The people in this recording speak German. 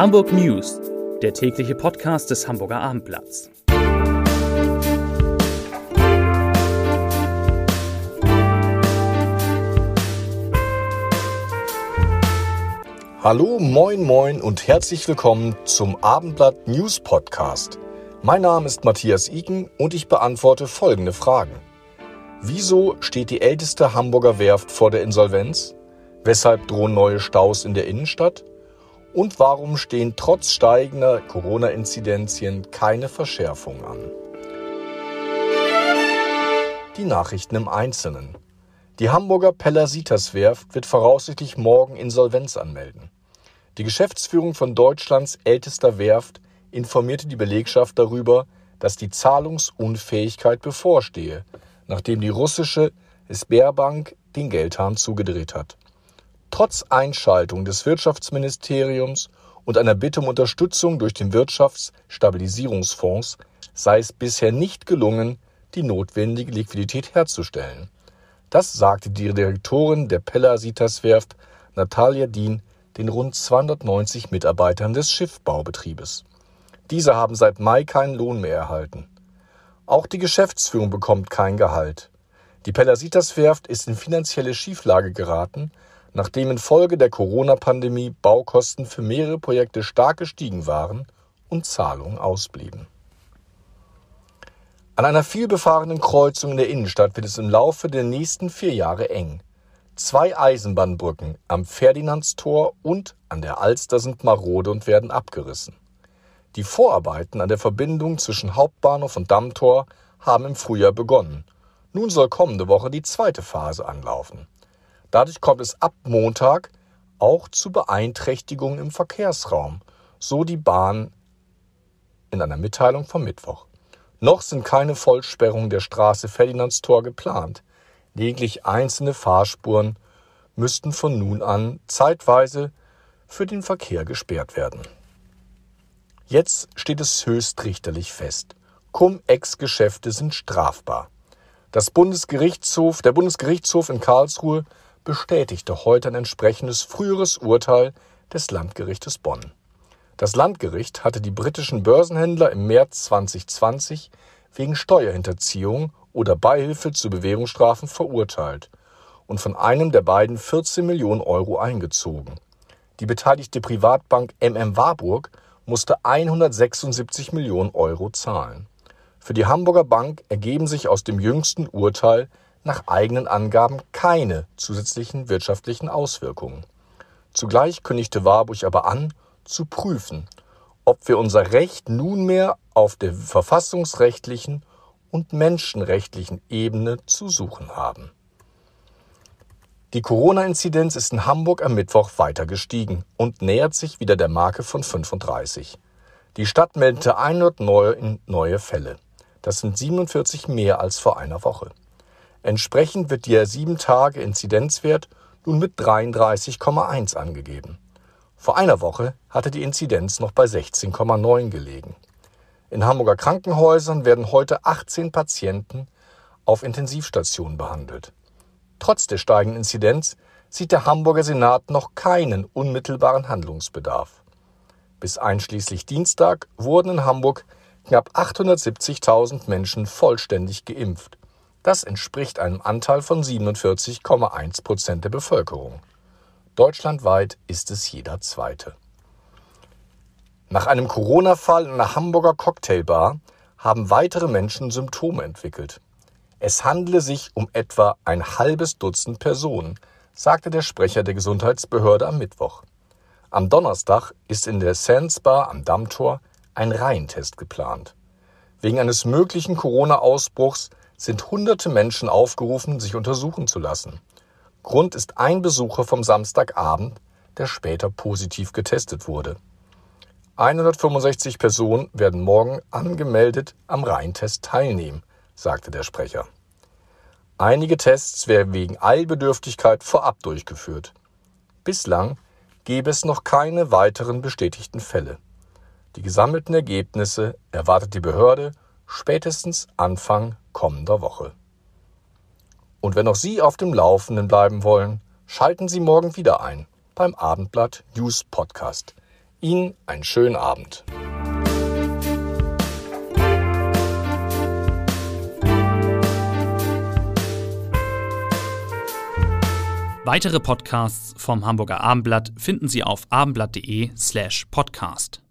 Hamburg News, der tägliche Podcast des Hamburger Abendblatts. Hallo, moin, moin und herzlich willkommen zum Abendblatt News Podcast. Mein Name ist Matthias Iken und ich beantworte folgende Fragen. Wieso steht die älteste Hamburger Werft vor der Insolvenz? Weshalb drohen neue Staus in der Innenstadt? Und warum stehen trotz steigender Corona-Inzidenzien keine Verschärfungen an? Die Nachrichten im Einzelnen. Die Hamburger Pellasitas Werft wird voraussichtlich morgen Insolvenz anmelden. Die Geschäftsführung von Deutschlands ältester Werft informierte die Belegschaft darüber, dass die Zahlungsunfähigkeit bevorstehe, nachdem die russische Sberbank den Geldhahn zugedreht hat. Trotz Einschaltung des Wirtschaftsministeriums und einer Bitte um Unterstützung durch den Wirtschaftsstabilisierungsfonds sei es bisher nicht gelungen, die notwendige Liquidität herzustellen. Das sagte die Direktorin der Pellasitas Werft, Natalia Dien, den rund 290 Mitarbeitern des Schiffbaubetriebes. Diese haben seit Mai keinen Lohn mehr erhalten. Auch die Geschäftsführung bekommt kein Gehalt. Die Pellasitas Werft ist in finanzielle Schieflage geraten, nachdem infolge der Corona-Pandemie Baukosten für mehrere Projekte stark gestiegen waren und Zahlungen ausblieben. An einer vielbefahrenen Kreuzung in der Innenstadt wird es im Laufe der nächsten vier Jahre eng. Zwei Eisenbahnbrücken am Ferdinandstor und an der Alster sind marode und werden abgerissen. Die Vorarbeiten an der Verbindung zwischen Hauptbahnhof und Dammtor haben im Frühjahr begonnen. Nun soll kommende Woche die zweite Phase anlaufen. Dadurch kommt es ab Montag auch zu Beeinträchtigungen im Verkehrsraum, so die Bahn in einer Mitteilung vom Mittwoch. Noch sind keine Vollsperrungen der Straße Ferdinandstor geplant. Lediglich einzelne Fahrspuren müssten von nun an zeitweise für den Verkehr gesperrt werden. Jetzt steht es höchstrichterlich fest. Cum-Ex-Geschäfte sind strafbar. Das Bundesgerichtshof, der Bundesgerichtshof in Karlsruhe bestätigte heute ein entsprechendes früheres Urteil des Landgerichtes Bonn. Das Landgericht hatte die britischen Börsenhändler im März 2020 wegen Steuerhinterziehung oder Beihilfe zu Bewährungsstrafen verurteilt und von einem der beiden 14 Millionen Euro eingezogen. Die beteiligte Privatbank MM Warburg musste 176 Millionen Euro zahlen. Für die Hamburger Bank ergeben sich aus dem jüngsten Urteil nach eigenen Angaben keine zusätzlichen wirtschaftlichen Auswirkungen. Zugleich kündigte Warburg aber an, zu prüfen, ob wir unser Recht nunmehr auf der verfassungsrechtlichen und menschenrechtlichen Ebene zu suchen haben. Die Corona-Inzidenz ist in Hamburg am Mittwoch weiter gestiegen und nähert sich wieder der Marke von 35. Die Stadt meldete 100 neue, neue Fälle. Das sind 47 mehr als vor einer Woche. Entsprechend wird der 7-Tage-Inzidenzwert nun mit 33,1 angegeben. Vor einer Woche hatte die Inzidenz noch bei 16,9 gelegen. In Hamburger Krankenhäusern werden heute 18 Patienten auf Intensivstationen behandelt. Trotz der steigenden Inzidenz sieht der Hamburger Senat noch keinen unmittelbaren Handlungsbedarf. Bis einschließlich Dienstag wurden in Hamburg knapp 870.000 Menschen vollständig geimpft. Das entspricht einem Anteil von 47,1 Prozent der Bevölkerung. Deutschlandweit ist es jeder zweite. Nach einem Corona-Fall in einer Hamburger Cocktailbar haben weitere Menschen Symptome entwickelt. Es handele sich um etwa ein halbes Dutzend Personen, sagte der Sprecher der Gesundheitsbehörde am Mittwoch. Am Donnerstag ist in der Sands Bar am Dammtor ein Reihentest geplant. Wegen eines möglichen Corona-Ausbruchs sind hunderte Menschen aufgerufen, sich untersuchen zu lassen. Grund ist ein Besucher vom Samstagabend, der später positiv getestet wurde. 165 Personen werden morgen angemeldet am Reihentest teilnehmen sagte der Sprecher. Einige Tests werden wegen Eilbedürftigkeit vorab durchgeführt. Bislang gäbe es noch keine weiteren bestätigten Fälle. Die gesammelten Ergebnisse erwartet die Behörde spätestens Anfang kommender Woche. Und wenn auch Sie auf dem Laufenden bleiben wollen, schalten Sie morgen wieder ein beim Abendblatt News Podcast. Ihnen einen schönen Abend. Weitere Podcasts vom Hamburger Abendblatt finden Sie auf abendblatt.de slash podcast.